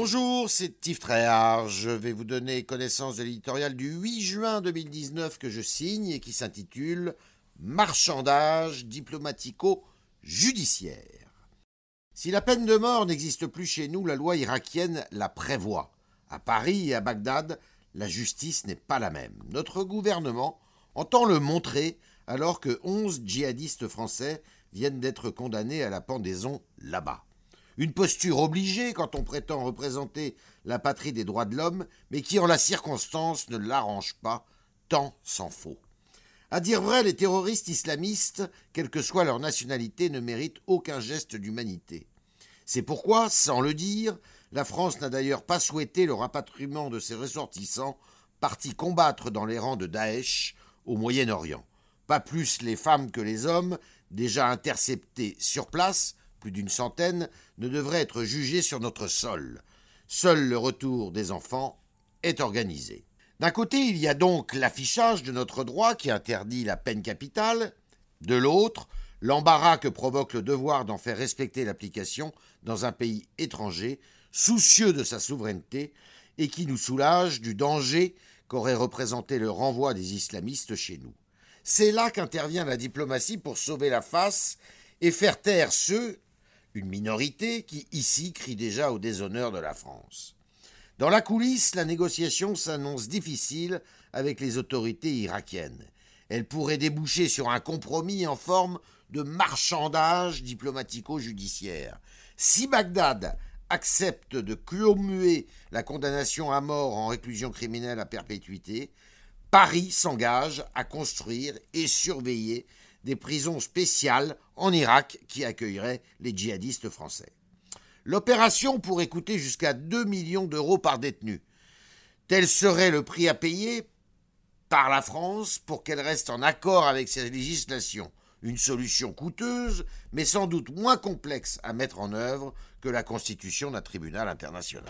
Bonjour, c'est Tréhard. Je vais vous donner connaissance de l'éditorial du 8 juin 2019 que je signe et qui s'intitule Marchandage diplomatico-judiciaire. Si la peine de mort n'existe plus chez nous, la loi irakienne la prévoit. À Paris et à Bagdad, la justice n'est pas la même. Notre gouvernement entend le montrer alors que onze djihadistes français viennent d'être condamnés à la pendaison là-bas. Une posture obligée quand on prétend représenter la patrie des droits de l'homme, mais qui en la circonstance ne l'arrange pas, tant s'en faut. À dire vrai, les terroristes islamistes, quelle que soit leur nationalité, ne méritent aucun geste d'humanité. C'est pourquoi, sans le dire, la France n'a d'ailleurs pas souhaité le rapatriement de ses ressortissants partis combattre dans les rangs de Daesh au Moyen-Orient. Pas plus les femmes que les hommes, déjà interceptés sur place, plus d'une centaine, ne devraient être jugés sur notre sol. Seul le retour des enfants est organisé. D'un côté, il y a donc l'affichage de notre droit qui interdit la peine capitale, de l'autre, l'embarras que provoque le devoir d'en faire respecter l'application dans un pays étranger, soucieux de sa souveraineté, et qui nous soulage du danger qu'aurait représenté le renvoi des islamistes chez nous. C'est là qu'intervient la diplomatie pour sauver la face et faire taire ceux une minorité qui ici crie déjà au déshonneur de la France. Dans la coulisse, la négociation s'annonce difficile avec les autorités irakiennes. Elle pourrait déboucher sur un compromis en forme de marchandage diplomatico-judiciaire. Si Bagdad accepte de commuer la condamnation à mort en réclusion criminelle à perpétuité, Paris s'engage à construire et surveiller des prisons spéciales en Irak qui accueilleraient les djihadistes français. L'opération pourrait coûter jusqu'à 2 millions d'euros par détenu. Tel serait le prix à payer par la France pour qu'elle reste en accord avec ses législations. Une solution coûteuse, mais sans doute moins complexe à mettre en œuvre que la constitution d'un tribunal international.